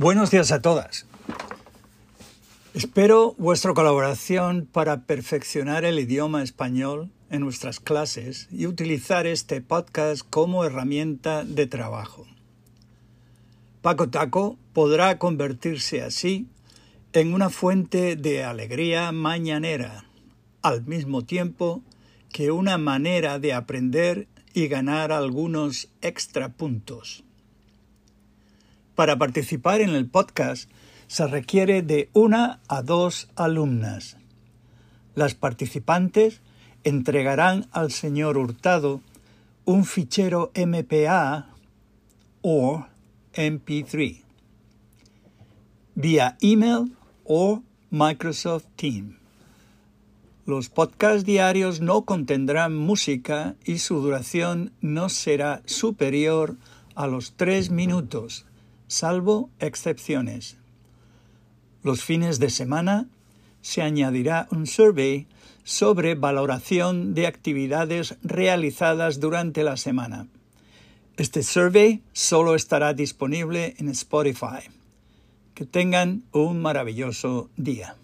Buenos días a todas. Espero vuestra colaboración para perfeccionar el idioma español en nuestras clases y utilizar este podcast como herramienta de trabajo. Paco Taco podrá convertirse así en una fuente de alegría mañanera, al mismo tiempo que una manera de aprender y ganar algunos extra puntos. Para participar en el podcast se requiere de una a dos alumnas. Las participantes entregarán al señor Hurtado un fichero MPA o MP3 vía email o Microsoft Teams. Los podcasts diarios no contendrán música y su duración no será superior a los tres minutos salvo excepciones. Los fines de semana se añadirá un survey sobre valoración de actividades realizadas durante la semana. Este survey solo estará disponible en Spotify. Que tengan un maravilloso día.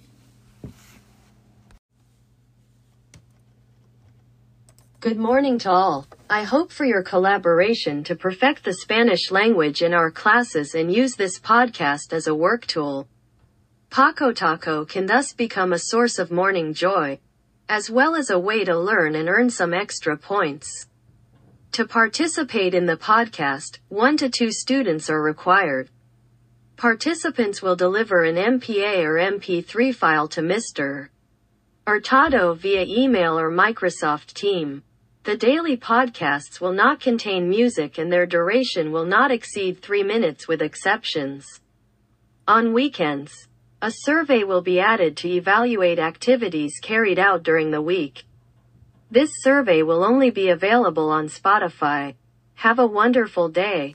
Good morning to all. I hope for your collaboration to perfect the Spanish language in our classes and use this podcast as a work tool. Paco Taco can thus become a source of morning joy, as well as a way to learn and earn some extra points. To participate in the podcast, one to two students are required. Participants will deliver an MPA or MP3 file to Mr. Hurtado via email or Microsoft Team. The daily podcasts will not contain music and their duration will not exceed three minutes with exceptions. On weekends, a survey will be added to evaluate activities carried out during the week. This survey will only be available on Spotify. Have a wonderful day.